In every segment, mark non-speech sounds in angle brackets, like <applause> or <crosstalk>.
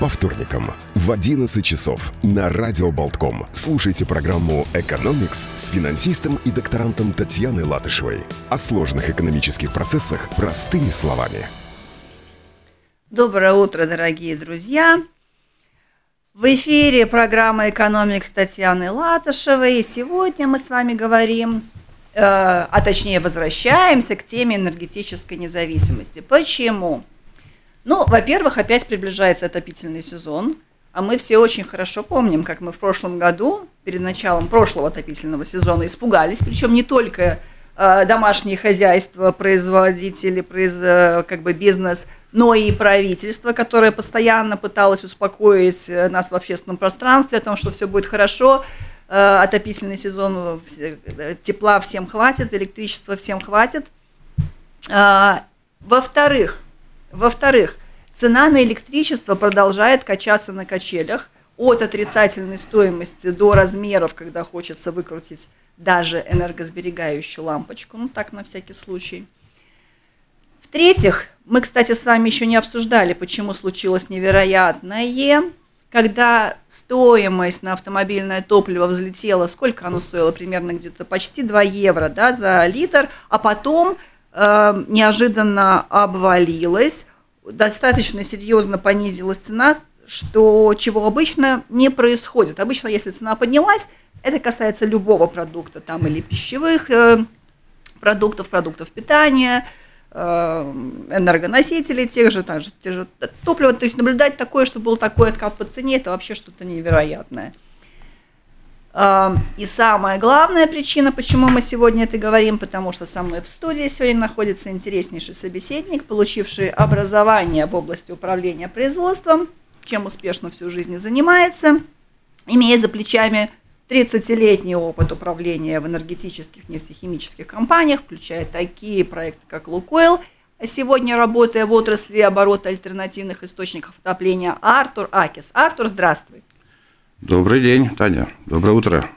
По вторникам в 11 часов на Радио Болтком слушайте программу «Экономикс» с финансистом и докторантом Татьяной Латышевой. О сложных экономических процессах простыми словами. Доброе утро, дорогие друзья! В эфире программа «Экономикс» Татьяны Латышевой. И сегодня мы с вами говорим, э, а точнее возвращаемся к теме энергетической независимости. Почему? Ну, во-первых, опять приближается отопительный сезон, а мы все очень хорошо помним, как мы в прошлом году, перед началом прошлого отопительного сезона, испугались, причем не только э, домашние хозяйства, производители, произ, э, как бы бизнес, но и правительство, которое постоянно пыталось успокоить э, нас в общественном пространстве о том, что все будет хорошо, отопительный сезон, тепла всем хватит, электричества всем хватит. Э, во-вторых, во-вторых, цена на электричество продолжает качаться на качелях от отрицательной стоимости до размеров, когда хочется выкрутить даже энергосберегающую лампочку, ну так на всякий случай. В-третьих, мы, кстати, с вами еще не обсуждали, почему случилось невероятное, когда стоимость на автомобильное топливо взлетела, сколько оно стоило, примерно где-то почти 2 евро да, за литр, а потом э, неожиданно обвалилась, достаточно серьезно понизилась цена, что чего обычно не происходит. Обычно, если цена поднялась, это касается любого продукта, там или пищевых э, продуктов, продуктов питания, э, энергоносителей, тех же, же, те же топлива. То есть наблюдать такое, что был такой откат по цене, это вообще что-то невероятное. И самая главная причина, почему мы сегодня это говорим, потому что со мной в студии сегодня находится интереснейший собеседник, получивший образование в области управления производством, чем успешно всю жизнь занимается, имея за плечами 30-летний опыт управления в энергетических нефтехимических компаниях, включая такие проекты, как «Лукойл», а сегодня работая в отрасли оборота альтернативных источников отопления Артур Акис. Артур, здравствуй. Добрый день, Таня. Доброе утро.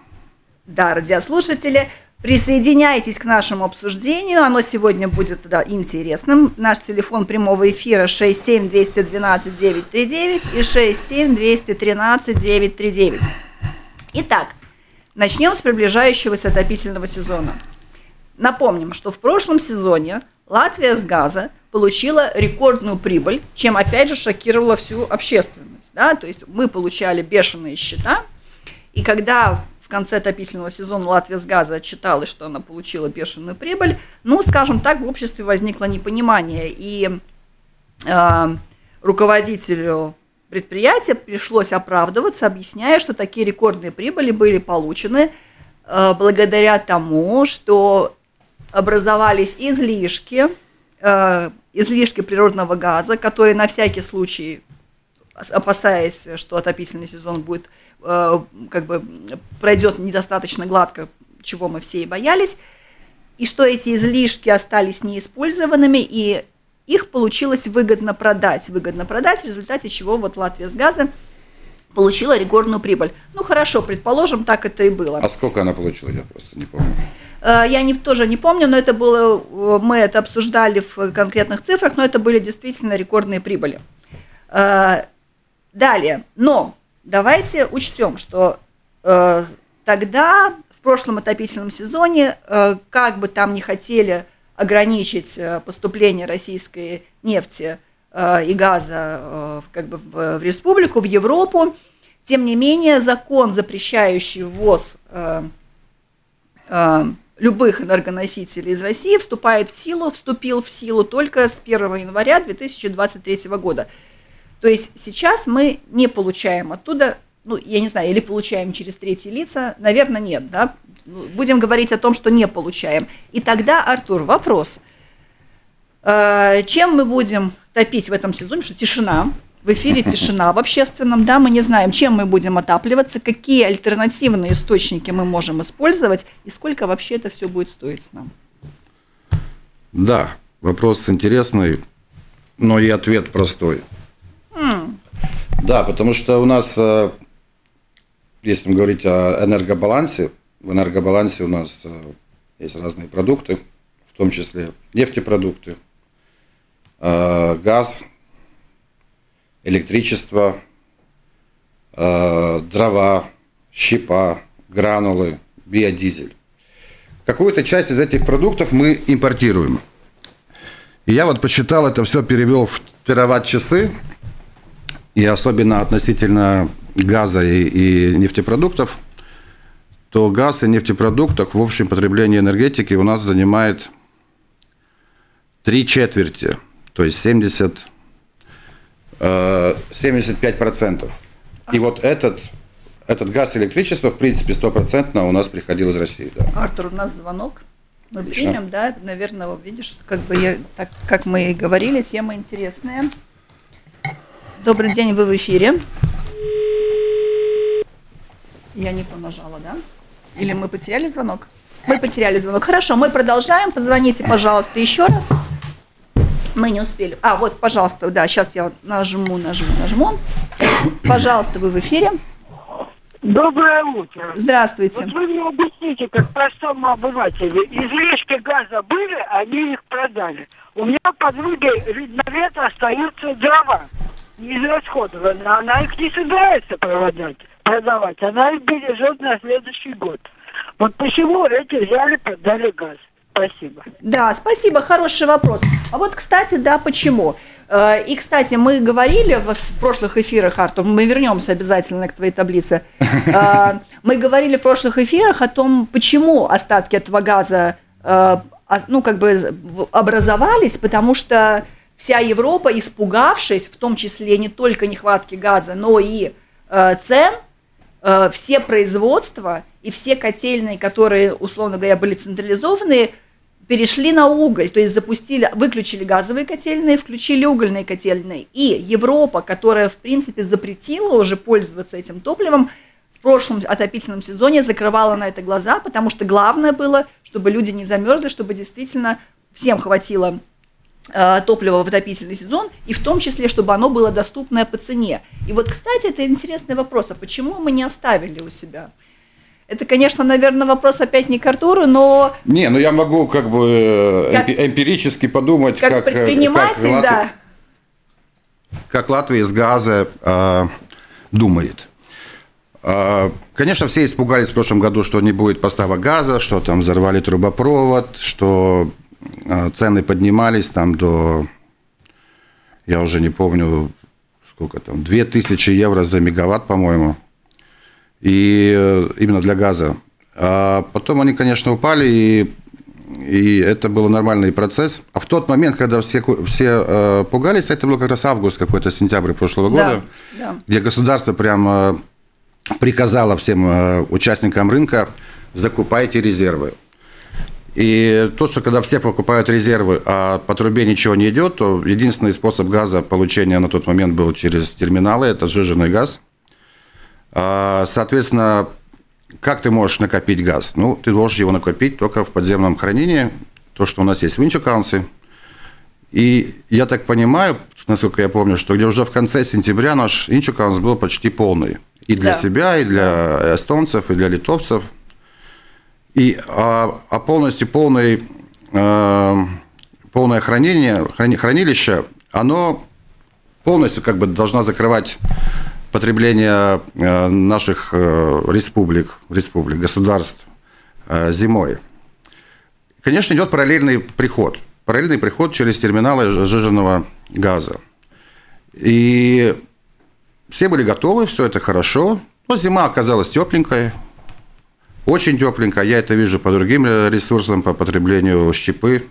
Да, радиослушатели, присоединяйтесь к нашему обсуждению. Оно сегодня будет да, интересным. Наш телефон прямого эфира 67212-939 и 67213-939. Итак, начнем с приближающегося отопительного сезона. Напомним, что в прошлом сезоне Латвия с газа получила рекордную прибыль, чем опять же шокировала всю общественность да, то есть мы получали бешеные счета, и когда в конце отопительного сезона Латвия с газа отчиталась, что она получила бешеную прибыль, ну, скажем так, в обществе возникло непонимание, и э, руководителю предприятия пришлось оправдываться, объясняя, что такие рекордные прибыли были получены э, благодаря тому, что образовались излишки, э, излишки природного газа, которые на всякий случай опасаясь, что отопительный сезон будет, э, как бы пройдет недостаточно гладко, чего мы все и боялись, и что эти излишки остались неиспользованными, и их получилось выгодно продать. Выгодно продать, в результате чего вот Латвия с газа получила рекордную прибыль. Ну хорошо, предположим, так это и было. А сколько она получила, я просто не помню. Э, я не, тоже не помню, но это было, э, мы это обсуждали в конкретных цифрах, но это были действительно рекордные прибыли. Далее, но давайте учтем, что э, тогда в прошлом отопительном сезоне, э, как бы там не хотели ограничить э, поступление российской нефти э, и газа э, как бы в, в республику, в Европу, тем не менее закон, запрещающий ввоз э, э, любых энергоносителей из России, вступает в силу, вступил в силу только с 1 января 2023 года. То есть сейчас мы не получаем оттуда, ну, я не знаю, или получаем через третьи лица, наверное, нет, да, будем говорить о том, что не получаем. И тогда, Артур, вопрос, э, чем мы будем топить в этом сезоне, что тишина, в эфире тишина в общественном, да, мы не знаем, чем мы будем отапливаться, какие альтернативные источники мы можем использовать и сколько вообще это все будет стоить нам. Да, вопрос интересный, но и ответ простой. Да, потому что у нас, э, если говорить о энергобалансе, в энергобалансе у нас э, есть разные продукты, в том числе нефтепродукты, э, газ, электричество, дрова, щепа, гранулы, биодизель. Какую-то часть из этих продуктов мы импортируем. И я вот посчитал это все, перевел в тераватт-часы, и особенно относительно газа и, и нефтепродуктов, то газ и нефтепродуктов в общем потреблении энергетики у нас занимает три четверти, то есть 70, 75 э, процентов. И вот этот, этот газ и электричество, в принципе, стопроцентно у нас приходил из России. Да. Артур, у нас звонок. Мы Отлично. примем, да, наверное, видишь, как бы я, так, как мы и говорили, тема интересная. Добрый день, вы в эфире. Я не понажала, да? Или мы потеряли звонок? Мы потеряли звонок. Хорошо, мы продолжаем. Позвоните, пожалуйста, еще раз. Мы не успели. А, вот, пожалуйста, да, сейчас я нажму, нажму, нажму. Пожалуйста, вы в эфире. Доброе утро. Здравствуйте. Вот вы мне объясните, как простому обывателю, излишки газа были, они их продали. У меня подруги на лето остаются дрова, не израсходованные. Она их не собирается продавать, продавать. Она их бережет на следующий год. Вот почему эти взяли, продали газ? Спасибо. Да, спасибо, хороший вопрос. А вот, кстати, да, почему? Э, и, кстати, мы говорили в прошлых эфирах, Артур, мы вернемся обязательно к твоей таблице. <laughs> Э, мы говорили в прошлых эфирах о том, почему остатки этого газа, э, ну, как бы образовались, потому что вся Европа, испугавшись, в том числе не только нехватки газа, но и цен, все производства и все котельные, которые, условно говоря, были централизованные, перешли на уголь, то есть запустили, выключили газовые котельные, включили угольные котельные. И Европа, которая, в принципе, запретила уже пользоваться этим топливом, в прошлом отопительном сезоне закрывала на это глаза, потому что главное было, чтобы люди не замерзли, чтобы действительно всем хватило э, топлива в отопительный сезон, и в том числе, чтобы оно было доступное по цене. И вот, кстати, это интересный вопрос, а почему мы не оставили у себя? Это, конечно, наверное, вопрос опять не к Артуру, но... Не, ну я могу как бы э, как, эмпирически подумать, как, как э, предприниматель, как Латвия, да. Как Латвия с газа э, думает. Э, конечно, все испугались в прошлом году, что не будет поставок газа, что там взорвали трубопровод, что цены поднимались там до, я уже не помню, сколько там, 2000 евро за мегаватт, по-моему и э, именно для газа. А потом они, конечно, упали, и, и это был нормальный процесс. А в тот момент, когда все, все э, пугались, это был как раз август какой-то, сентябрь прошлого года, да, да. где государство прямо приказало всем э, участникам рынка закупайте резервы. И то, что когда все покупают резервы, а по трубе ничего не идет, то единственный способ газа получения на тот момент был через терминалы, это сжиженный газ – а, соответственно, как ты можешь накопить газ? Ну, ты должен его накопить только в подземном хранении, то, что у нас есть в. И я так понимаю, насколько я помню, что где уже в конце сентября наш Инчукаунс был почти полный. И для да. себя, и для эстонцев, и для литовцев. И, а, а полностью полный, э, полное хранение, хранилище, оно полностью как бы должна закрывать потребления э, наших э, республик, республик, государств э, зимой. Конечно, идет параллельный приход. Параллельный приход через терминалы сжиженного газа. И все были готовы, все это хорошо. Но зима оказалась тепленькой, очень тепленькая. Я это вижу по другим ресурсам, по потреблению щепы.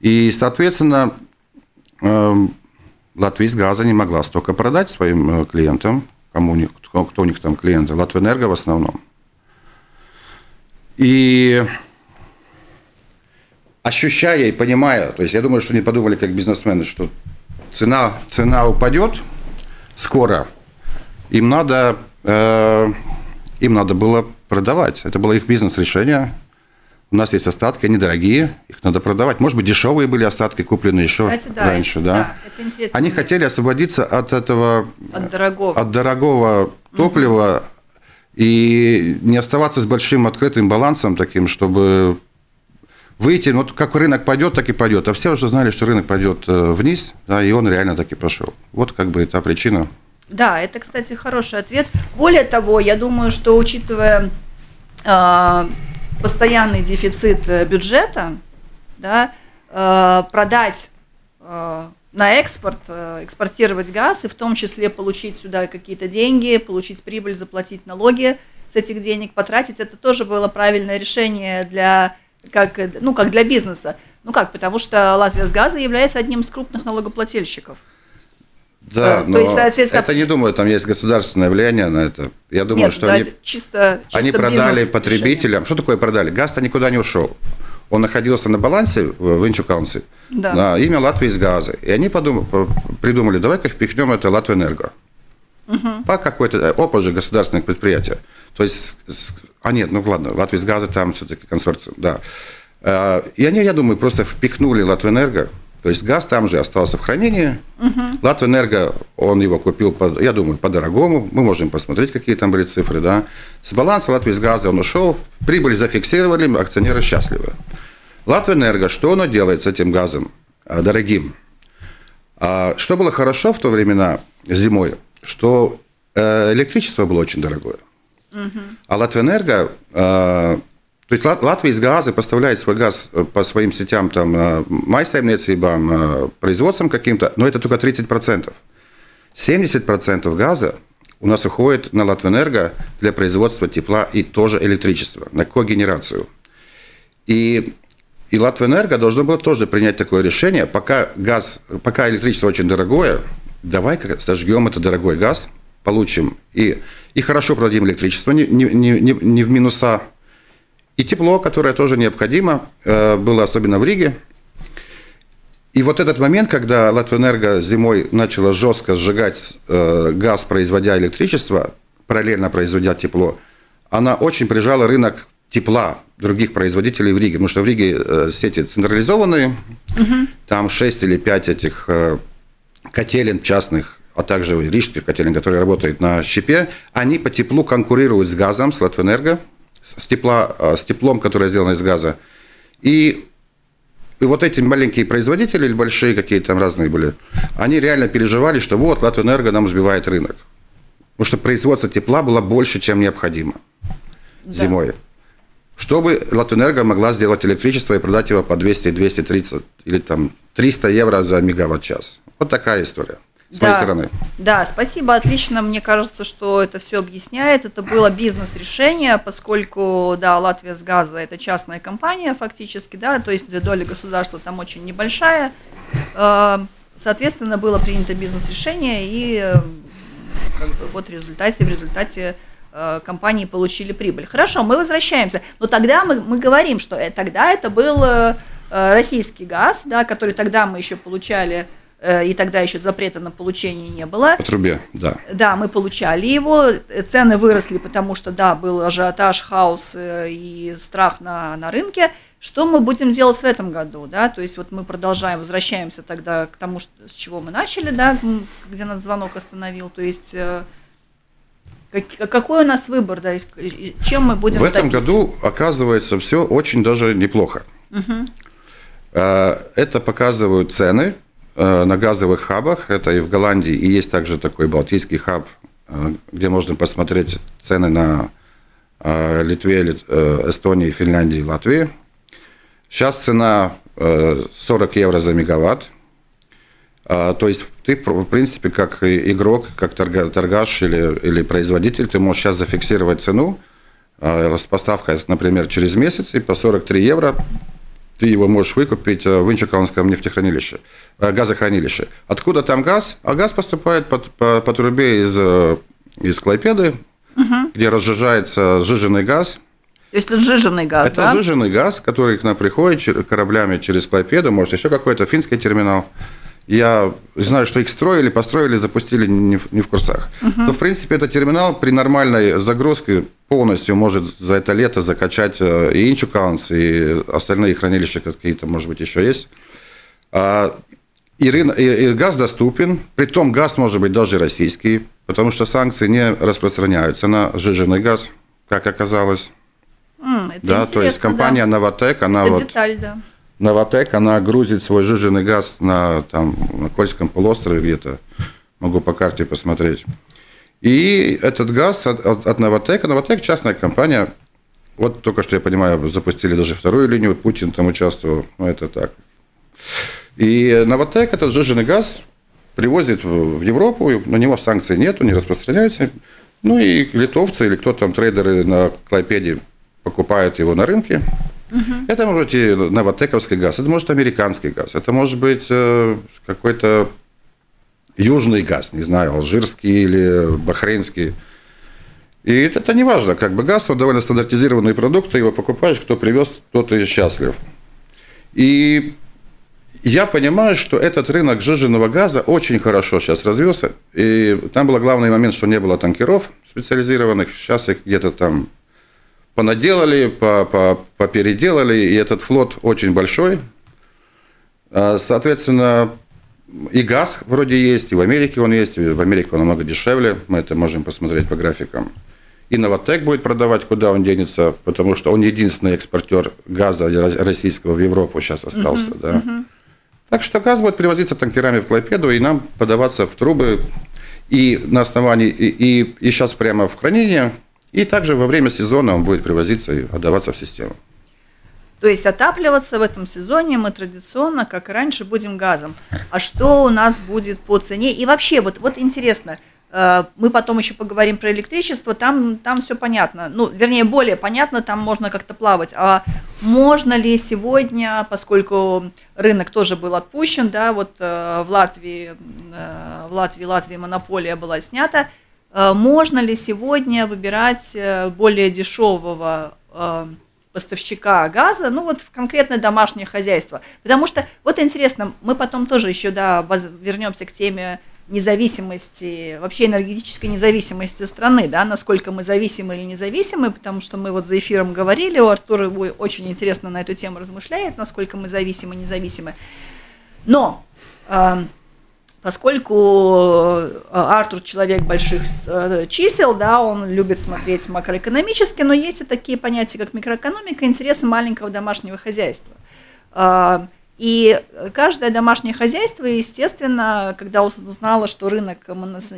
И, соответственно, эм, Латвийс газа не могла столько продать своим э, клиентам, кому кто, кто у них там клиенты, Латвэнерго в основном. И ощущая и понимая, то есть я думаю, что они подумали как бизнесмены, что цена, цена упадет скоро, им надо, э, им надо было продавать. Это было их бизнес-решение, у нас есть остатки, они дорогие, их надо продавать. Может быть, дешевые были остатки, купленные еще Кстати, да, раньше. Да. Да, это интересно. Они хотели освободиться от этого... От дорогого. От дорогого топлива угу. и не оставаться с большим открытым балансом таким, чтобы выйти, ну, вот как рынок пойдет, так и пойдет. А все уже знали, что рынок пойдет э, вниз, да, и он реально так и пошел. Вот как бы та причина, Да, это, кстати, хороший ответ. Более того, я думаю, что учитывая э, постоянный дефицит э, бюджета, да, э, продать э, на экспорт, э, экспортировать газ и в том числе получить сюда какие-то деньги, получить прибыль, заплатить налоги с этих денег, потратить, это тоже было правильное решение для, как, ну, как для бизнеса. Ну как, потому что Латвия с газа является одним из крупных налогоплательщиков. Да, но есть, соответственно... это не думаю, там есть государственное влияние на это. Я думаю, Нет, что да, они, чисто, чисто они продали потребителям. Решение. Что такое продали? Газ-то никуда не ушел. Он находился на балансе в Инчукаунсе да. на имя Латвии с газа. И они подумали, придумали, давай-ка впихнем это Латвэнерго. Угу. По какой-то, э, опа же государственных предприятий. То есть, а нет, ну ладно, Латвия с газа там все-таки консорциум, да. Э, и они, я думаю, просто впихнули Латвэнерго то есть газ там же остался в хранении. Угу. Латвэнерго, он его купил, по, я думаю, по-дорогому. Мы можем посмотреть, какие там были цифры. Да. С баланса Латвии с газа он ушел, прибыль зафиксировали, акционеры счастливы. Латвэнерго, что оно делает с этим газом а, дорогим? А, что было хорошо в то времена зимой, что э, электричество было очень дорогое. Угу. А Латвэнерго а, то есть Латвия из газа поставляет свой газ э, по своим сетям, там, э, майсаймниecībām, э, производством каким-то, но это только 30%. 70% газа у нас уходит на Латвэнерго для производства тепла и тоже электричества, на когенерацию. И, и Латвэнерго должно было тоже принять такое решение, пока газ, пока электричество очень дорогое, давай-ка сожгем этот дорогой газ, получим и, и хорошо продадим электричество, не, не, не, не в минуса, и тепло, которое тоже необходимо, э, было особенно в Риге. И вот этот момент, когда Латвэнерго зимой начала жестко сжигать э, газ, производя электричество, параллельно производя тепло, она очень прижала рынок тепла других производителей в Риге, потому что в Риге э, сети централизованные, угу. там 6 или 5 этих котелен частных, а также рижских котелен, которые работают на щепе, они по теплу конкурируют с газом, с Латвэнерго, с, тепла, а, с теплом, которое сделано из газа. И, и вот эти маленькие производители или большие какие-то там разные были, они реально переживали, что вот Латвэнерго нам сбивает рынок. Потому что производство тепла было больше, чем необходимо да. зимой. Чтобы Латвэнерго могла сделать электричество и продать его по 200, 230 или там 300 евро за мегаватт-час. Вот такая история с да, моей стороны. Да, спасибо, отлично. Мне кажется, что это все объясняет. Это было бизнес-решение, поскольку, да, Латвия с газа это частная компания фактически, да, то есть доля государства там очень небольшая. Э, соответственно, было принято бизнес-решение, и э, как бы, вот в результате, в результате э, компании получили прибыль. Хорошо, мы возвращаемся. Но тогда мы, мы говорим, что тогда это был российский газ, да, который тогда мы еще получали и тогда еще запрета на получение не было. По трубе, да. Да, мы получали его, цены выросли, потому что, да, был ажиотаж, хаос э, и страх на, на рынке. Что мы будем делать в этом году, да, то есть вот мы продолжаем, возвращаемся тогда к тому, что, с чего мы начали, да, где нас звонок остановил, то есть э, как, какой у нас выбор, да, чем мы будем В этом топить? году, оказывается, все очень даже неплохо. Угу. Это показывают цены, Э, на газовых хабах, это и в Голландии, и есть также такой балтийский хаб, э, где можно посмотреть цены на э, Литве, Эстонии, Финляндии, Латвии. Сейчас цена 40 евро за мегаватт. То есть ты, в принципе, как игрок, как торгаш или, или производитель, ты можешь сейчас зафиксировать цену с поставкой, например, через месяц, и по 43 евро ты его можешь выкупить в Инчукаунском нефтехранилище. Э, газохранилище. Откуда там газ? А газ поступает по, по, по трубе из, э, из Клайпеды, угу. где разжижается сжиженный газ. То есть это сжиженный газ, Это да? сжиженный газ, который к нам приходит кораблями через Клайпеду, может, еще какой-то финский терминал. Я знаю, что их строили, построили, запустили не в, не в курсах. Угу. Но, в принципе, этот терминал при нормальной загрузке полностью может за это лето закачать э, и Инчукаунс, и остальные хранилища какие-то, может быть, еще есть. А и, рын... и газ доступен, притом газ может быть даже российский, потому что санкции не распространяются на сжиженный газ, как оказалось. Mm, да, то есть компания да. Новотек, она это вот... Деталь, да. Новотек, она грузит свой жиженый газ на, там, на Кольском полуострове где-то Могу по карте посмотреть. И этот газ от, от, от Новотека. Новотек частная компания. Вот только что, я понимаю, запустили даже вторую линию. Путин там участвовал. Ну, это так. И Новотек, этот сжиженный газ, привозит в Европу. На него санкций нету, не распространяются. Ну и литовцы или кто там, трейдеры на Клайпеде покупают его на рынке. Угу. Это может быть и новотековский газ, это может американский газ, это может быть э, какой-то южный газ, не знаю, алжирский или бахрейнский. И это, это не важно, как бы газ, он довольно стандартизированный продукт, ты его покупаешь, кто привез, тот и счастлив. И я понимаю, что этот рынок сжиженного газа очень хорошо сейчас развился. И там был главный момент, что не было танкеров специализированных. Сейчас их где-то там понаделали, попеределали, и этот флот очень большой. А, соответственно, и газ вроде есть, и в Америке он есть, и в Америке он намного дешевле, мы это можем посмотреть по графикам. И Новотек будет продавать, куда он денется, потому что он единственный экспортер газа российского в Европу сейчас остался. Uh-huh, да. uh-huh. Так что газ будет привозиться танкерами в Клайпеду и нам подаваться в трубы и на основании, и, и, и сейчас прямо в хранение, и также во время сезона он будет привозиться и отдаваться в систему. То есть отапливаться в этом сезоне мы традиционно, как и раньше, будем газом. А что у нас будет по цене? И вообще, вот, вот интересно, э, мы потом еще поговорим про электричество, там, там все понятно. Ну, вернее, более понятно, там можно как-то плавать. А можно ли сегодня, поскольку рынок тоже был отпущен, да, вот э, в Латвии, э, в Латвии, Латвии монополия была снята, можно ли сегодня выбирать более дешевого поставщика газа, ну вот в конкретное домашнее хозяйство. Потому что, вот интересно, мы потом тоже еще, да, вернемся к теме независимости, вообще энергетической независимости страны, да, насколько мы зависимы или независимы, потому что мы вот за эфиром говорили, у Артура очень интересно на эту тему размышляет, насколько мы зависимы, независимы. Но э, поскольку э, Артур человек больших э, чисел, да, он любит смотреть макроэкономически, но есть и такие понятия, как микроэкономика, интересы маленького домашнего хозяйства. А, и каждое домашнее хозяйство, естественно, когда узнало, что рынок,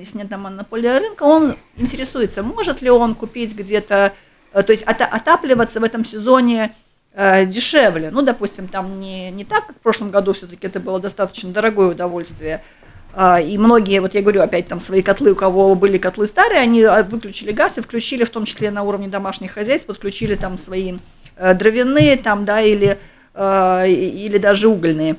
снята монополия рынка, он интересуется, может ли он купить где-то, э, то есть отапливаться в этом сезоне дешевле. Ну, допустим, там не, не так, как в прошлом году, все-таки это было достаточно дорогое удовольствие, и многие, вот я говорю опять там свои котлы, у кого были котлы старые, они а, выключили газ и включили, в том числе на уровне домашних хозяйств, подключили там свои э, дровяные там, да, или, э, или даже угольные.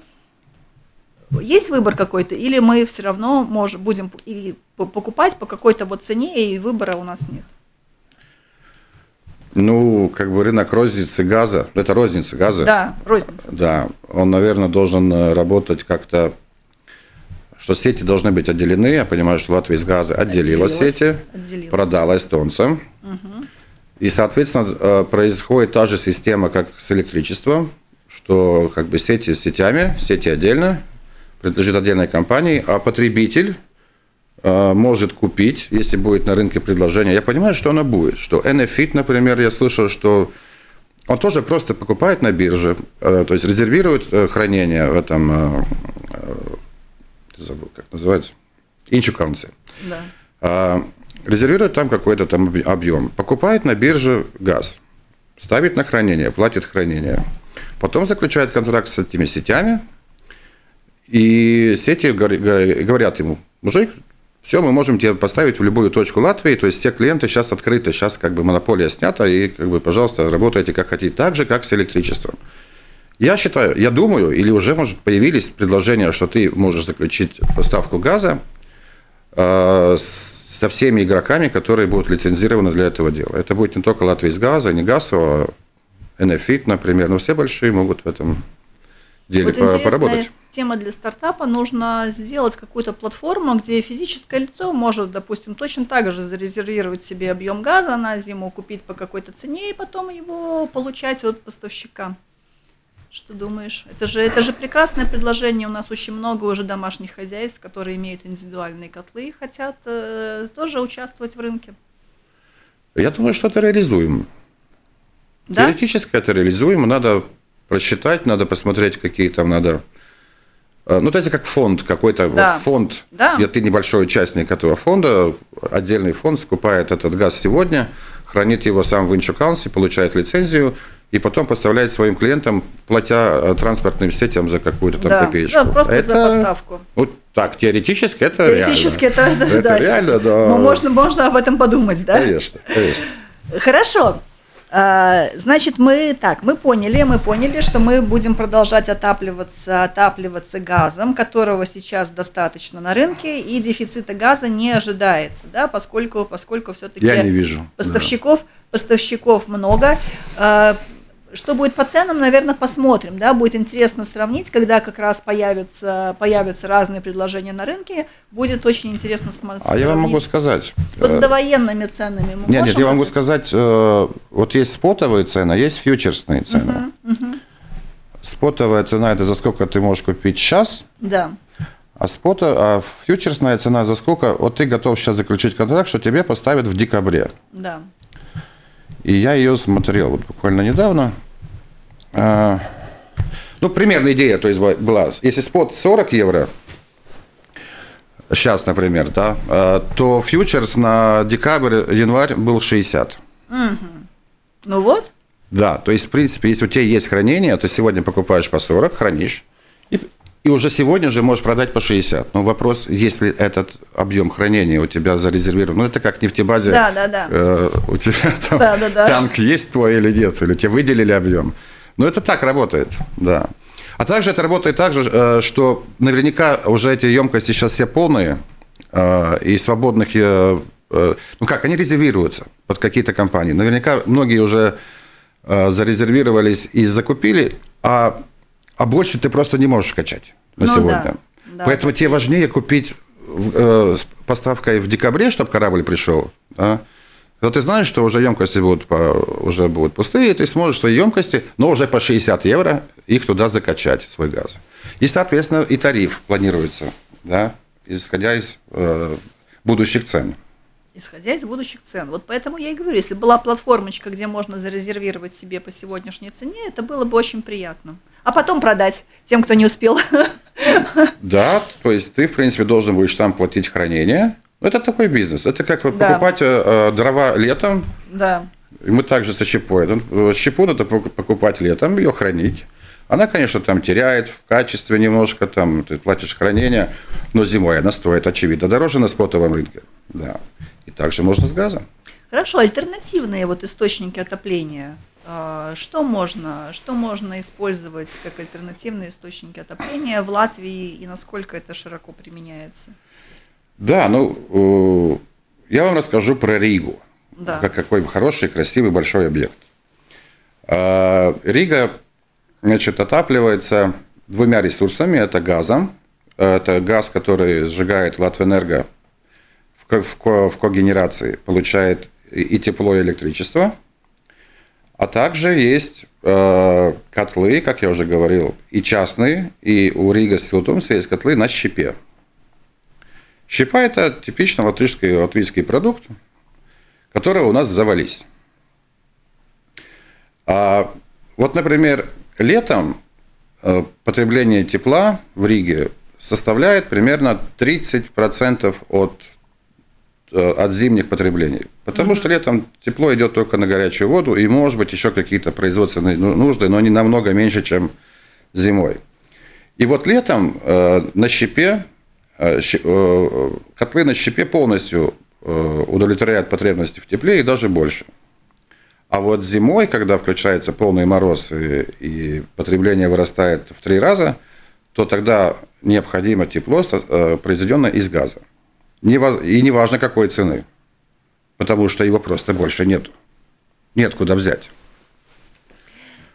Есть выбор какой-то, или мы все равно можем, будем и покупать по какой-то вот цене, и выбора у нас нет? Ну, как бы рынок розницы газа, это розница газа. Да, розница. Да, он, наверное, должен э, работать как-то что сети должны быть отделены. Я понимаю, что Латвия из газа отделила отделилась, сети, отделилась. продала эстонцам. Угу. И, соответственно, э, происходит та же система, как с электричеством, что как бы сети с сетями, сети отдельно, принадлежит отдельной компании, а потребитель э, может купить, если будет на рынке предложение. Я понимаю, что оно будет. Что NFIT, например, я слышал, что он тоже просто покупает на бирже, э, то есть резервирует хранение в этом забыл, как называется, инчуканцы. Да. А, резервирует там какой-то там объем, покупает на бирже газ, ставит на хранение, платит хранение. Потом заключает контракт с этими сетями, и сети говорят ему, мужик, все, мы можем тебя поставить в любую точку Латвии, то есть все клиенты сейчас открыты, сейчас как бы монополия снята, и как бы, пожалуйста, работайте как хотите, так же, как с электричеством. Я считаю, я думаю, или уже, может, появились предложения, что ты можешь заключить поставку газа э, со всеми игроками, которые будут лицензированы для этого дела. Это будет не только Латвия из газа, не газ, а Энефит, например, но все большие могут в этом деле вот поработать. Тема для стартапа нужно сделать какую-то платформу, где физическое лицо может, допустим, точно так же зарезервировать себе объем газа на зиму, купить по какой-то цене и потом его получать от поставщика. Что думаешь? Это же, это же прекрасное предложение. У нас очень много уже домашних хозяйств, которые имеют индивидуальные котлы и хотят э, тоже участвовать в рынке. Я думаю, что это реализуемо. Да? Теоретически это реализуемо. Надо просчитать, надо посмотреть, какие там надо э, ну, то есть как фонд какой-то, Да. вот фонд, Да. где ты небольшой участник этого фонда, отдельный фонд скупает этот газ сегодня, хранит его сам в Инчукансе, получает лицензию и потом поставляет своим клиентам, платя э, транспортным сетям за какую-то там да. копеечку. Да, просто за Это- поставку. Вот так, теоретически это Теоретически реально. это, да, Это да. реально, да. Ну, можно, можно об этом подумать, да? Конечно, конечно. Хорошо. А, Значит, мы так, мы поняли, мы поняли, что мы будем продолжать отапливаться, отапливаться газом, которого сейчас достаточно на рынке, и дефицита газа не ожидается, да, поскольку, поскольку все-таки Я не вижу. поставщиков, поставщиков много. Что будет по ценам, наверное, посмотрим. Да? Будет интересно сравнить, когда как раз появятся, появятся разные предложения на рынке. Будет очень интересно смотреть. А я вам могу сказать. Вот с э, довоенными ценами мы Нет, нет, можем я вам могу сказать, э, вот есть спотовые цены, а есть фьючерсные цены. Спотовая цена это за сколько ты можешь купить сейчас, Да. а спота, а фьючерсная цена за сколько, вот ты готов сейчас заключить контракт, что тебе поставят в декабре. Да. И я ее смотрел вот буквально недавно. А, Ну, примерная идея, то есть была, если спот 40 евро, сейчас, например, да, а, то фьючерс на декабрь, январь был 60. Ну вот. Да, то есть, в принципе, если у тебя есть хранение, то сегодня покупаешь по 40, хранишь, и, и уже сегодня же можешь продать по 60. Но вопрос, если этот объем хранения у тебя зарезервирован, ну, это как нефтебазе, Да, да, да. э, у тебя там Да, да, да. танк есть твой или нет, или тебе выделили объем. Но это так работает, да. А также это работает так же, э, что наверняка уже эти емкости сейчас все полные, э, и свободных, э, ну как, они резервируются под какие-то компании. Наверняка многие уже зарезервировались и закупили, а, а больше ты просто не можешь скачать на Ну сегодня. да, да, Поэтому тебе важнее купить э, с поставкой в декабре, чтобы корабль пришел, да? Но ты знаешь, что уже емкости будут, по- уже будут пустые, и ты сможешь свои емкости, но уже по 60 евро, их туда закачать, свой газ. И, соответственно, и тариф планируется, да, исходя из э, будущих цен. Исходя из будущих цен. Вот поэтому я и говорю, если была платформочка, где можно зарезервировать себе по сегодняшней цене, это было бы очень приятно. А потом продать тем, кто не успел. Да, то есть ты, в принципе, должен будешь сам платить хранение. Ну, Это такой бизнес. Это как вот Да. покупать э, э, дрова летом, Да. И мы также со щепой. Ну, Щепу надо пок- покупать летом, ее хранить. Она, конечно, там теряет в качестве немножко, там ты платишь хранение, но зимой она стоит, очевидно, дороже на спотовом рынке. Да. И также можно с газом. Хорошо, альтернативные вот источники отопления. А, Что можно, что можно использовать как альтернативные источники отопления в Латвии и насколько это широко применяется? Да, ну, э, я вам расскажу про Ригу. Да. Как какой хороший, красивый, большой объект. А, Рига, значит, отапливается двумя ресурсами. Это газом. Это газ, который сжигает Латвэнерго в, ко- в, ко- в когенерации, получает и тепло, и электричество. А также есть э, котлы, как я уже говорил, и частные, и у Рига Силтумс есть котлы на щепе. Щепа – это типично латышский, латвийский продукт, которого у нас завались. А вот, например, летом э, потребление тепла в Риге составляет примерно 30% от, от зимних потреблений. Потому что летом тепло идет только на горячую воду, и, может быть, еще какие-то производственные ну- нужды, но не намного меньше, чем зимой. И вот летом э, на щепе, э, э, котлы на щепе полностью э, удовлетворяют потребности в тепле и даже больше. А вот зимой, когда включается полный мороз и, и потребление вырастает в три раза, то тогда необходимо тепло, э, произведенное из газа. И неважно какой цены, потому что его просто больше нету. Нет куда взять.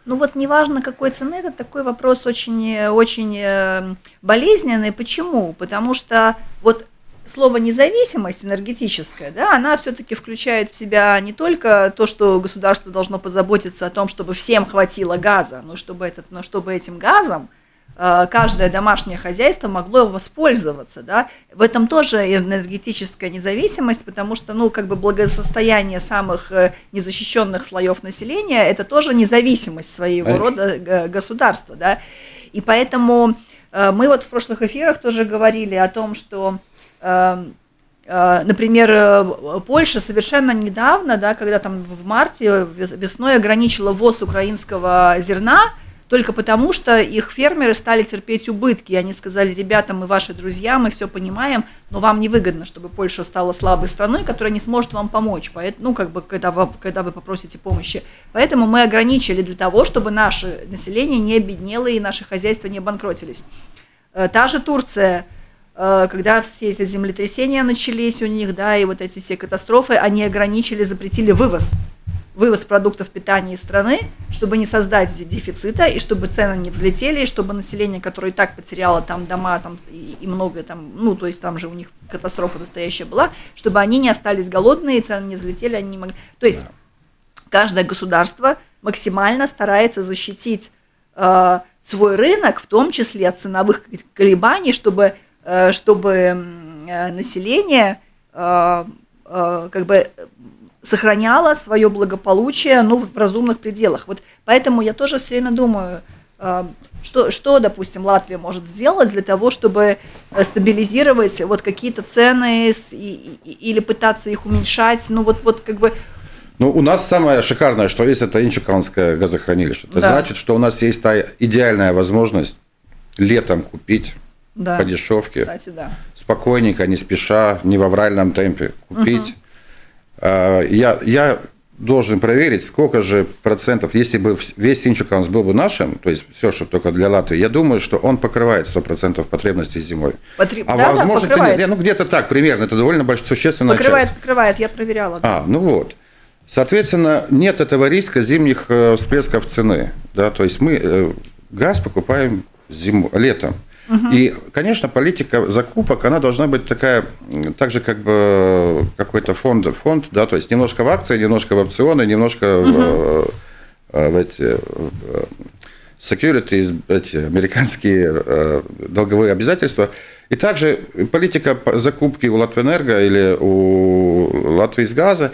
Ну вот неважно какой цены, это такой вопрос очень, очень э, болезненный. Почему? Потому что вот слово независимость энергетическая, да, она все-таки включает в себя не только то, что государство должно позаботиться о том, чтобы всем хватило газа, но чтобы, этот, но чтобы этим газом каждое домашнее хозяйство могло воспользоваться, да, в этом тоже энергетическая независимость, потому что, ну, как бы благосостояние самых э, незащищенных слоев населения, это тоже независимость своего Конечно. рода э, государства, да, и поэтому э, мы вот в прошлых эфирах тоже говорили о том, что э, э, Например, э, Польша совершенно недавно, да, когда там в марте весной ограничила ввоз украинского зерна, только потому, что их фермеры стали терпеть убытки. И они сказали, ребята, мы ваши друзья, мы все понимаем, но вам невыгодно, чтобы Польша стала слабой страной, которая не сможет вам помочь, ну, как бы, когда вы, когда вы попросите помощи. Поэтому мы ограничили для того, чтобы наше население не обеднело и наши хозяйства не банкротились. Э, та же Турция, э, когда все эти землетрясения начались у них, да, и вот эти все катастрофы, они ограничили, запретили вывоз вывоз продуктов питания из страны, чтобы не создать дефицита, и чтобы цены не взлетели, и чтобы население, которое и так потеряло там дома там, и, и многое там, ну, то есть там же у них катастрофа настоящая была, чтобы они не остались голодные, цены не взлетели, они не могли... То есть каждое государство максимально старается защитить э, свой рынок, в том числе от ценовых колебаний, чтобы, э, чтобы э, население э, э, как бы сохраняла свое благополучие ну, в разумных пределах. Вот поэтому я тоже все время думаю, э, что, что, допустим, Латвия может сделать для того, чтобы э, стабилизировать вот какие-то цены или пытаться их уменьшать, ну вот, вот как бы ну, у нас самое шикарное, что есть, это Инчуканское газохранилище. Это да. значит, что у нас есть та идеальная возможность летом купить да. по дешевке, Кстати, да. спокойненько, не спеша, не в авральном темпе купить. Угу а, я, я должен проверить, сколько же процентов, если бы весь Инчуканс был бы нашим, то есть все, что только для Латвии, я думаю, что он покрывает 100% потребностей зимой. Потреб... А да, возможно, да, нет, ну где-то так примерно, это довольно большая, существенная покрывает, часть. Покрывает, я проверяла. Да. А, ну вот. Соответственно, нет этого риска зимних э, всплесков цены. Да, то есть мы э, газ покупаем зиму, летом. И, конечно, политика закупок, она должна быть такая, так же как бы какой-то фонд, фонд, да, то есть немножко в акции, немножко в опционы, немножко угу. в, э, в эти securities, эти американские э, долговые обязательства. И также политика закупки у Латвэнерго или у Латвии с газа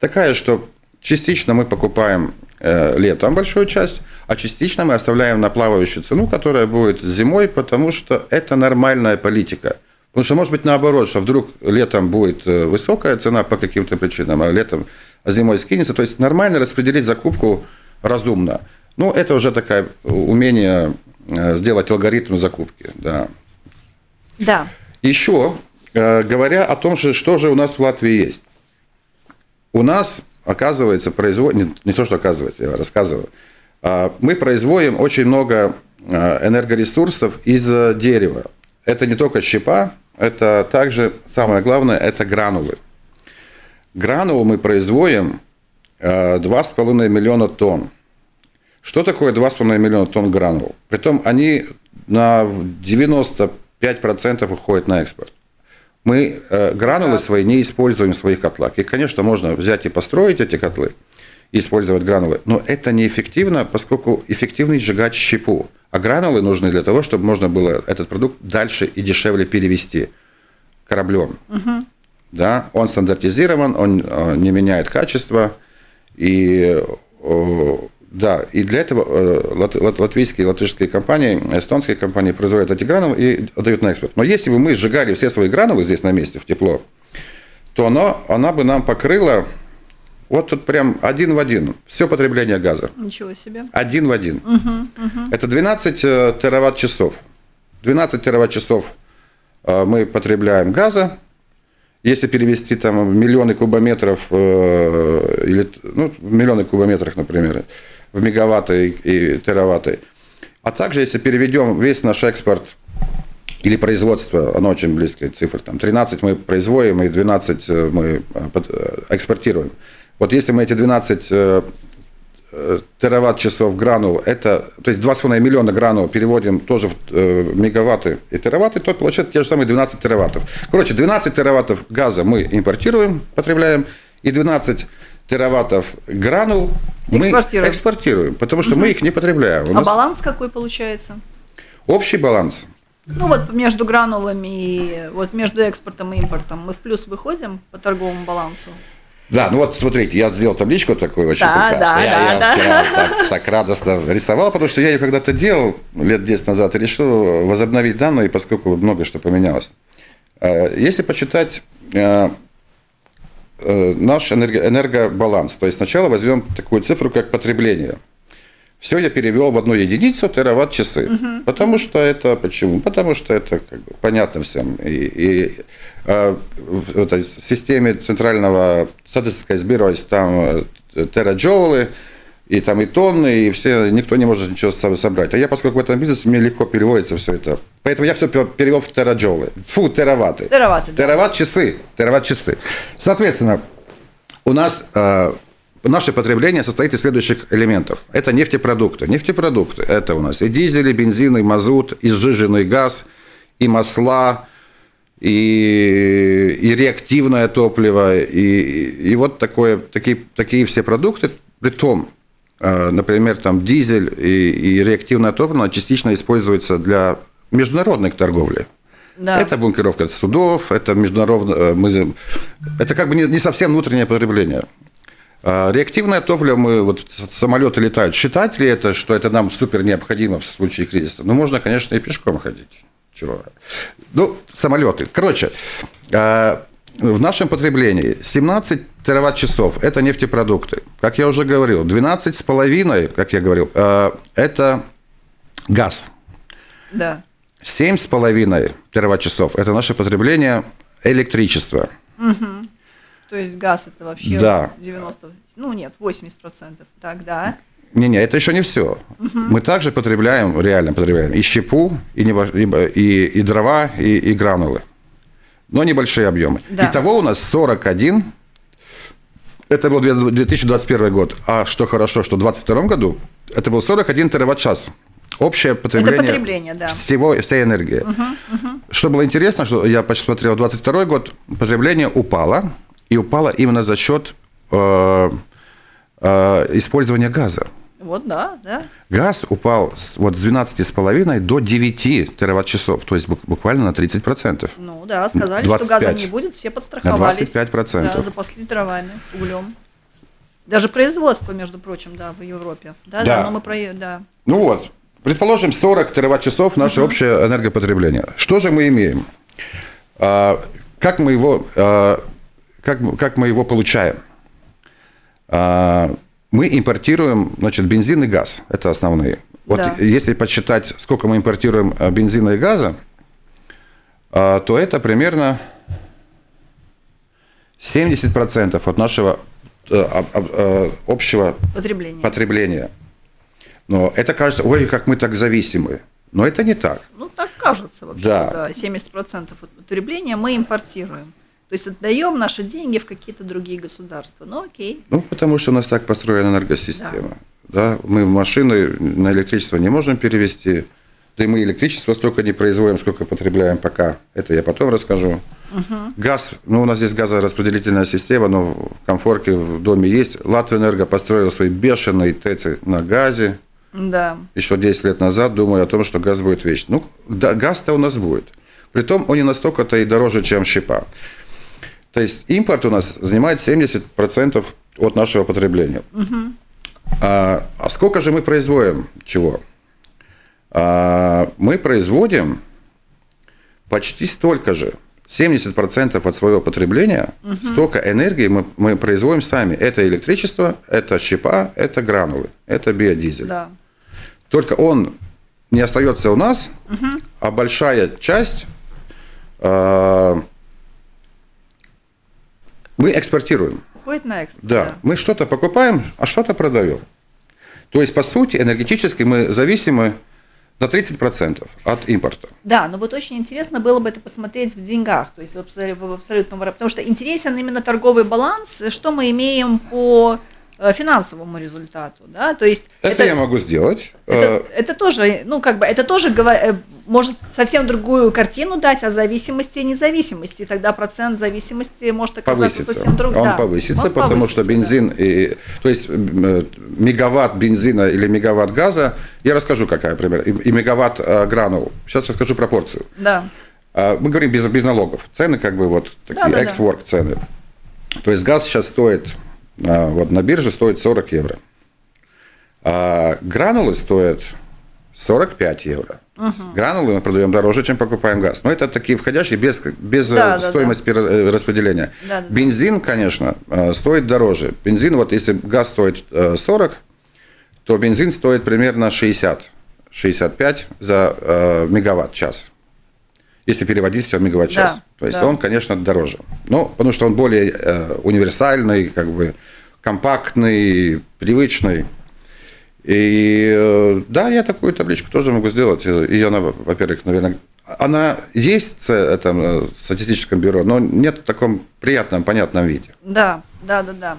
такая, что частично мы покупаем э, летом большую часть, а частично мы оставляем на плавающую цену, которая будет зимой, потому что это нормальная политика. Потому что может быть наоборот, что вдруг летом будет э, высокая цена по каким-то причинам, а летом, а зимой скинется. То есть нормально распределить закупку разумно. Ну, это уже такое умение э, сделать алгоритм закупки. Да. да. Еще, э, говоря о том, что же у нас в Латвии есть. У нас, оказывается, производит, не, не то, что оказывается, я рассказываю, мы производим очень много а, энергоресурсов из дерева. Это не только щепа, это также, самое главное, это гранулы. Гранул мы производим 2,5 а, миллиона тонн. Что такое 2,5 миллиона тонн гранул? Притом они на 95% уходят на экспорт. Мы гранулы свои не используем в своих котлах. И, конечно, можно взять и построить эти котлы – использовать гранулы. Но это неэффективно, поскольку эффективно сжигать щепу. А гранулы нужны для того, чтобы можно было этот продукт дальше и дешевле перевести кораблем. Угу. Да, он стандартизирован, он э, не меняет качество. И да, и для этого э, латвийские, латышские компании, эстонские компании производят эти гранулы и отдают на экспорт. Но если бы мы сжигали все свои гранулы здесь на месте, в тепло, то оно, она бы нам покрыла вот тут прям один в один. Все потребление газа. Ничего себе. Один в один. Угу, угу. Это 12 э, тераватт-часов. 12 тераватт-часов э, мы потребляем газа. Если перевести там миллионы кубометров, э, или, ну, миллионы кубометров, например, в мегаватты и тераватты. А также, если переведем весь наш экспорт или производство, оно очень близкая цифра, там 13 мы производим и 12 мы экспортируем. Вот если мы эти 12 э, э, тераватт-часов гранул, это, то есть 2,5 миллиона гранул переводим тоже в э, мегаватты и тераватты, то получается те же самые 12 тераваттов. Короче, 12 тераваттов газа мы импортируем, потребляем, и 12 тераваттов гранул мы экспортируем, экспортируем потому что угу. мы их не потребляем. У а нас... баланс какой получается? Общий баланс. Ну вот между гранулами и вот между экспортом и импортом мы в плюс выходим по торговому балансу? Да, ну вот смотрите, я сделал табличку такую очень Да, прекрасную. да, я, да, я да. вчера так, так радостно рисовал, потому что я ее когда-то делал лет 10 назад и решил возобновить данные, поскольку много что поменялось. Э, Если почитать э, э, наш энерго- энергобаланс, то есть сначала возьмем такую цифру, как потребление. Все я перевел в одну единицу тераватт-часы. Потому что это почему? Потому что это как бы, понятно всем. И, и, э, в этой системе центрального статистической сбирать там э, тераджоулы, и там и тонны, и все, никто не может ничего со- собрать. А я, поскольку в этом бизнесе, мне легко переводится все это. Поэтому я все перевел в тераджоулы. Фу, тераватты. Тераватты, да. Тераватт-часы. Тераватт-часы. Соответственно, у нас э, наше потребление состоит из следующих элементов. Это нефтепродукты. Нефтепродукты – это у нас и дизель, и бензин, и мазут, и сжиженный газ, и масла, и, и реактивное топливо, и, и, и вот такое, такие, такие все продукты. Притом, э, например, там дизель и, и реактивное топливо частично используется для международной торговли. Да. Это бункеровка судов, это международное... Мы, это как бы не, не совсем внутреннее потребление. А Реактивное топливо, мы вот самолеты летают. Считать ли это, что это нам супер необходимо в случае кризиса? Ну, можно, конечно, и пешком ходить. Чего? Ну, самолеты. Короче, а, в нашем потреблении 17 тераватт-часов – это нефтепродукты. Как я уже говорил, 12,5, как я говорил, а, это газ. Да. 7,5 тераватт-часов – это наше потребление электричества. То есть газ это вообще Да. 90, ну нет, 80%. Так, да. Не-не, это еще не все. Мы также потребляем, реально потребляем и щепу, и, небо- и, и дрова, и, и гранулы. Но небольшие объемы. Да. Итого у нас 41. Это был 2021 год. А что хорошо, что в 2022 году это был 41 тераватт-час. Общее потребление, потребление, да. всего, всей энергии. Что было интересно, что я посмотрел 22 год, потребление упало, и упало именно за счет э, э, использования газа. Вот, да, да. Газ упал с, вот, с 12,5 до 9 тераватт-часов, то есть бук- буквально на 30%. Ну да, сказали, 25. что газа не будет, все подстраховались. На 25%. Да, запаслись дровами, углем. Даже производство, между прочим, да, в Европе. Да, да, Да. но мы про... Да. Ну вот, предположим, 40 тераватт-часов наше общее энергопотребление. Что же мы имеем? А, как, мы его, а, как, мы- как мы его получаем? А, мы импортируем значит, бензин и газ. Это основные. Вот Да. если подсчитать, сколько мы импортируем а, бензина и газа, а, то это примерно 70% от нашего э, э, общего Потребление. потребления. Но это кажется, ой, как мы так зависимы. Но это не так. Ну, так кажется вообще. Да. Да. 70% от потребления мы импортируем. То есть отдаем наши деньги в какие-то другие государства. Ну, окей. Ну, потому что у нас так построена энергосистема. Да. Мы машины на электричество не можем перевести. Да и мы электричество столько не производим, сколько потребляем пока. Это я потом расскажу. Газ, ну, у нас здесь газораспределительная система, но в комфорке в доме есть. Латвэнерго построил свои бешеные ТЭЦы на газе. Да. еще 10 лет назад думаю о том, что газ будет вечный. Ну, да, газ-то у нас будет. Притом он не настолько-то и дороже, чем щепа. То есть импорт у нас занимает 70% от нашего потребления. А, а сколько же мы производим чего? А, мы производим почти столько же. 70% от своего потребления, столько энергии мы, мы производим сами. Это электричество, это щепа, это гранулы, это биодизель. Да. Только он не остается у нас, а большая часть э, мы экспортируем. Уходит на экспорт. Да, мы что-то покупаем, а что-то продаем. То есть, по сути, энергетически мы зависимы на 30% от импорта. Да, но вот очень интересно было бы это посмотреть в деньгах, то есть в абсолю- в абсолютном потому что интересен именно торговый баланс, что мы имеем по финансовому результату, да, то есть Это, я могу сделать. это, Э, это тоже, ну как бы, это тоже э, может совсем другую картину дать о зависимости и независимости, тогда процент зависимости может оказаться повысится. совсем другим. Он Да, повысится, он потому что повысится, бензин, и, то есть мегаватт бензина или мегаватт газа, я расскажу, какая пример, и, и мегаватт э, гранул. Сейчас расскажу пропорцию. Да, А, Мы говорим без, без налогов. Цены как бы вот такие, Да-да-да. экс-ворк цены. То есть газ сейчас стоит, вот на бирже стоит 40 евро. А гранулы стоят 45 евро. Угу. Гранулы мы продаем дороже, чем покупаем газ. Но это такие входящие без, без да, стоимости да, да. Э, распределения. Да, да, Бензин, конечно, э, стоит дороже. Бензин, вот если газ стоит 40, э, то бензин стоит примерно 60, 65 за мегаватт-час. Если переводить все в мегаватт-час. Да, то есть да. он, конечно, дороже. Ну, потому что он более универсальный, как бы компактный, привычный. И э, да, я такую табличку тоже могу сделать. И она, во-первых, наверное, она есть в этом э, статистическом бюро, но нет в таком приятном, понятном виде. Да, да, да, да.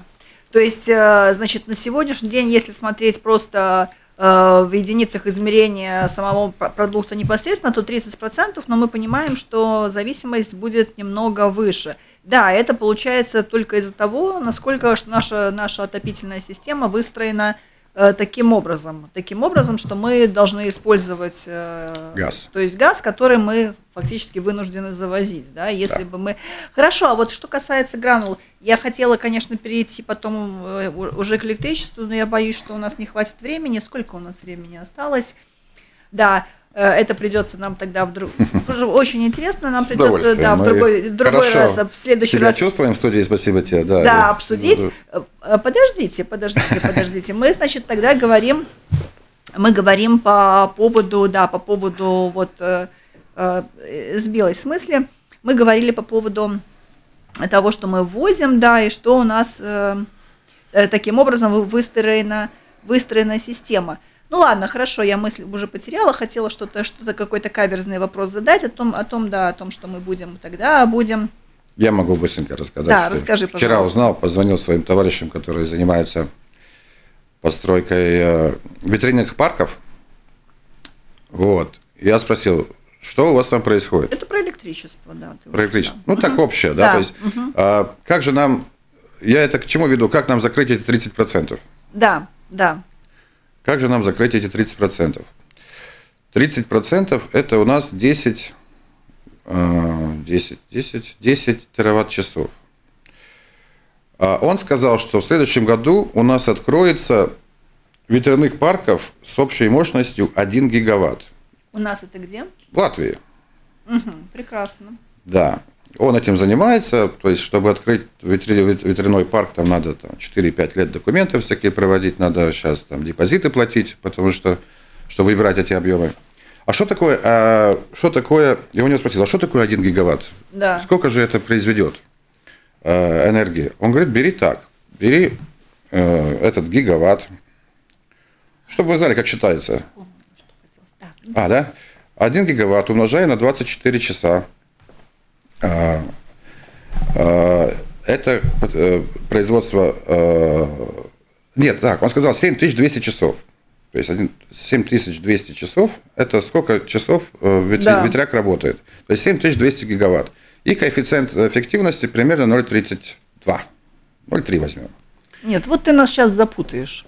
То есть, э, значит, на сегодняшний день, если смотреть просто в единицах измерения самого продукта непосредственно, то 30%, но мы понимаем, что зависимость будет немного выше. Да, это получается только из-за того, насколько наша, наша отопительная система выстроена Э, таким образом, таким образом, что мы должны использовать э, газ, то есть газ, который мы фактически вынуждены завозить, да, если да. бы мы, хорошо, а вот что касается гранул, я хотела, конечно, перейти потом э, уже к электричеству, но я боюсь, что у нас не хватит времени, сколько у нас времени осталось, да, Э, это придется нам тогда вдруг <laughs> очень интересно, нам придется да, в другой, другой раз, в следующий Себя раз. чувствуем в студии, спасибо тебе. Да, да обсудить. Э, э, подождите, подождите, подождите. Мы, значит, тогда говорим, мы говорим по поводу, да, по поводу вот э, э, сбилась в смысле. Мы говорили по поводу того, что мы ввозим, да, и что у нас э, таким образом выстроена, выстроена система. Ну ладно, хорошо, я мысль уже потеряла, хотела что-то, что-то какой-то каверзный вопрос задать о том, о том, да, о том, что мы будем тогда будем. Я могу быстренько рассказать. Да, расскажи, пожалуйста. Вчера узнал, позвонил своим товарищам, которые занимаются постройкой э, витринных парков. Вот. Я спросил, что у вас там происходит? Это про электричество, да. Про электричество. Да. Ну, так общее, да. да. То есть, угу. а, как же нам, я это к чему веду, как нам закрыть эти 30%? Да, да. Как же нам закрыть эти 30%? 30% это у нас 10, 10, 10, 10 тераватт-часов. А он сказал, что в следующем году у нас откроется ветряных парков с общей мощностью 1 гигаватт. У нас это где? В Латвии. Угу, прекрасно. Да. Он этим занимается, то есть, чтобы открыть ветряной парк, там надо там, 4-5 лет документов всякие проводить, надо сейчас там депозиты платить, потому что, чтобы выбирать эти объемы. А что такое, а, что такое, я у него спросил, а что такое 1 гигаватт? Да. Сколько же это произведет э, энергии? Он говорит, бери так, бери э, этот гигаватт, чтобы вы знали, как считается. А, да? 1 гигаватт умножая на 24 часа это э, производство... Э, нет, так, он сказал 7200 часов. То есть 7200 часов – это сколько часов э, ветряк, да. ветряк работает. То есть 7200 гигаватт. И коэффициент эффективности примерно 0,32. 0,3 возьмем. Нет, вот ты нас сейчас запутаешь.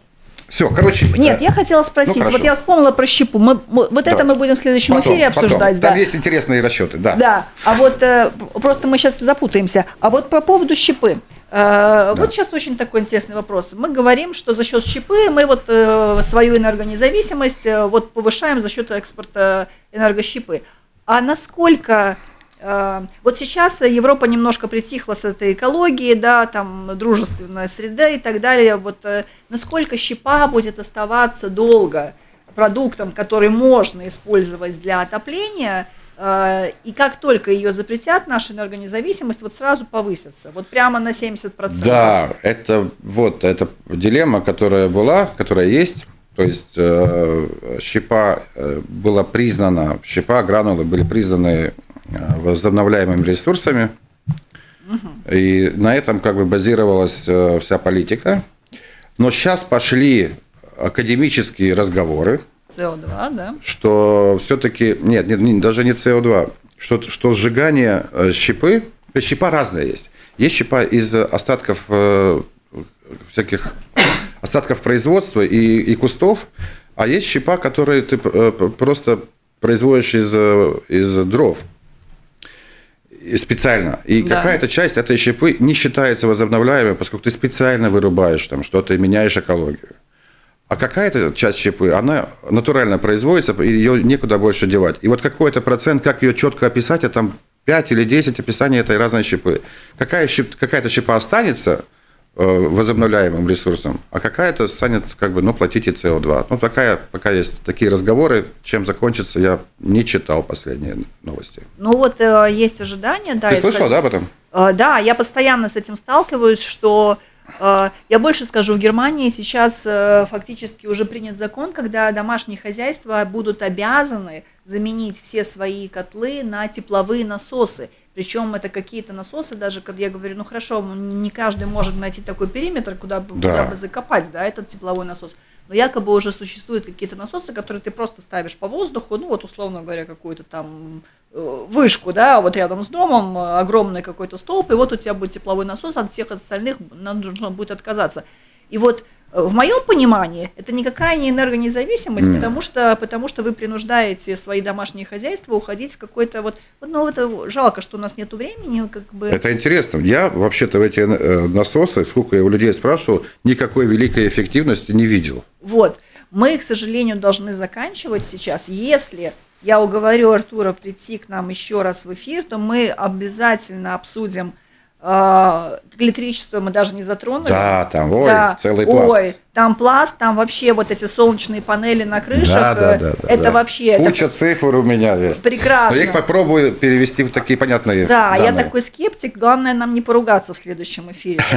Все, короче. Нет, да. я хотела спросить. Ну, вот я вспомнила про щепу. Мы, мы, вот да. это мы будем в следующем потом, эфире обсуждать. Потом. Там да. есть интересные расчеты, да. Да. А вот э, просто мы сейчас запутаемся. А вот по поводу щепы. Э, да. Вот сейчас очень такой интересный вопрос. Мы говорим, что за счет щепы мы вот э, свою энергонезависимость э, вот повышаем за счет экспорта энергощепы. А насколько вот сейчас Европа немножко притихла с этой экологией, да, там дружественная среда и так далее. Вот э, насколько щепа будет оставаться долго продуктом, который можно использовать для отопления, э, и как только ее запретят, наша энергонезависимость вот сразу повысится, вот прямо на 70%. Да, это вот эта дилемма, которая была, которая есть. То есть э, щепа была признана, щепа, гранулы были признаны Э, возобновляемыми ресурсами. И на этом как бы базировалась э, вся политика. Но сейчас пошли академические разговоры. СО2, да? Что все-таки, нет, нет, даже не СО2, что, что сжигание э, щепы, щепа разная есть. Есть щепа из остатков всяких остатков производства и, и кустов, а есть щепа, которую ты просто производишь из, из дров. Специально. И Да. какая-то часть этой щепы не считается возобновляемой, поскольку ты специально вырубаешь там что-то и меняешь экологию. А какая-то часть щепы, она натурально производится, и ее некуда больше девать. И вот какой-то процент, как ее четко описать, а там 5 или 10 описаний этой разной щепы. Какая щеп- какая-то щепа останется возобновляемым ресурсом, а какая-то станет, как бы, ну, платите СО2. Ну, такая, пока есть такие разговоры, чем закончится, я не читал последние новости. Ну вот э, есть ожидания, да. Ты из- слышал, да, об этом? Э, Да, я постоянно с этим сталкиваюсь, что э, я больше скажу, в Германии сейчас э, фактически уже принят закон, когда домашние хозяйства будут обязаны заменить все свои котлы на тепловые насосы. Причем это какие-то насосы, даже когда я говорю, ну хорошо, не каждый может найти такой периметр, куда бы, Да. куда бы закопать, да, этот тепловой насос. Но якобы уже существуют какие-то насосы, которые ты просто ставишь по воздуху, ну вот условно говоря, какую-то там э, вышку, да, вот рядом с домом, э, огромный какой-то столб, и вот у тебя будет тепловой насос, от всех остальных нам нужно будет отказаться. И вот в моем понимании это никакая не энергонезависимость, Нет. потому что, потому что вы принуждаете свои домашние хозяйства уходить в какой-то вот, ну это жалко, что у нас нет времени, как бы. Это интересно. Я вообще-то в эти э, насосы, сколько я у людей спрашивал, никакой великой эффективности не видел. Вот. Мы, к сожалению, должны заканчивать сейчас. Если я уговорю Артура прийти к нам еще раз в эфир, то мы обязательно обсудим электричество, мы даже не затронули. Да, там, ой, целый пласт. Ой, там пласт, там вообще вот эти солнечные панели на крышах. Да, да, э, да, это да. вообще это Куча цифр у меня есть. прекрасно. Я их попробую перевести в такие понятные Да, я данные. такой скептик. Главное нам не поругаться в следующем эфире. <laughs>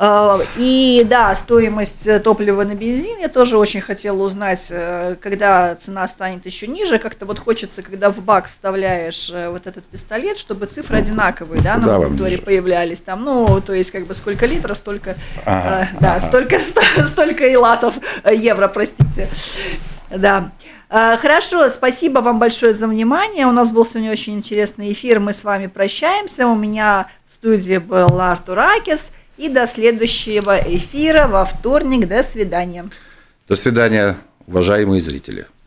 Э, И да, стоимость э, топлива на бензин я тоже очень хотела узнать, когда цена станет еще ниже. Как-то вот хочется, когда в бак вставляешь вот этот пистолет, чтобы цифры одинаковые, да, на мониторе появлялись. Там, ну, то есть как бы сколько литров, столько, Ага, да, ага. столько, <laughs> <laughs> столько и латов, э, евро, простите. Да. Э, Хорошо, спасибо вам большое за внимание. У нас был сегодня очень интересный эфир. Мы с вами прощаемся. У меня в студии был Артур Акис. И до следующего эфира во вторник. До свидания. До свидания, уважаемые зрители.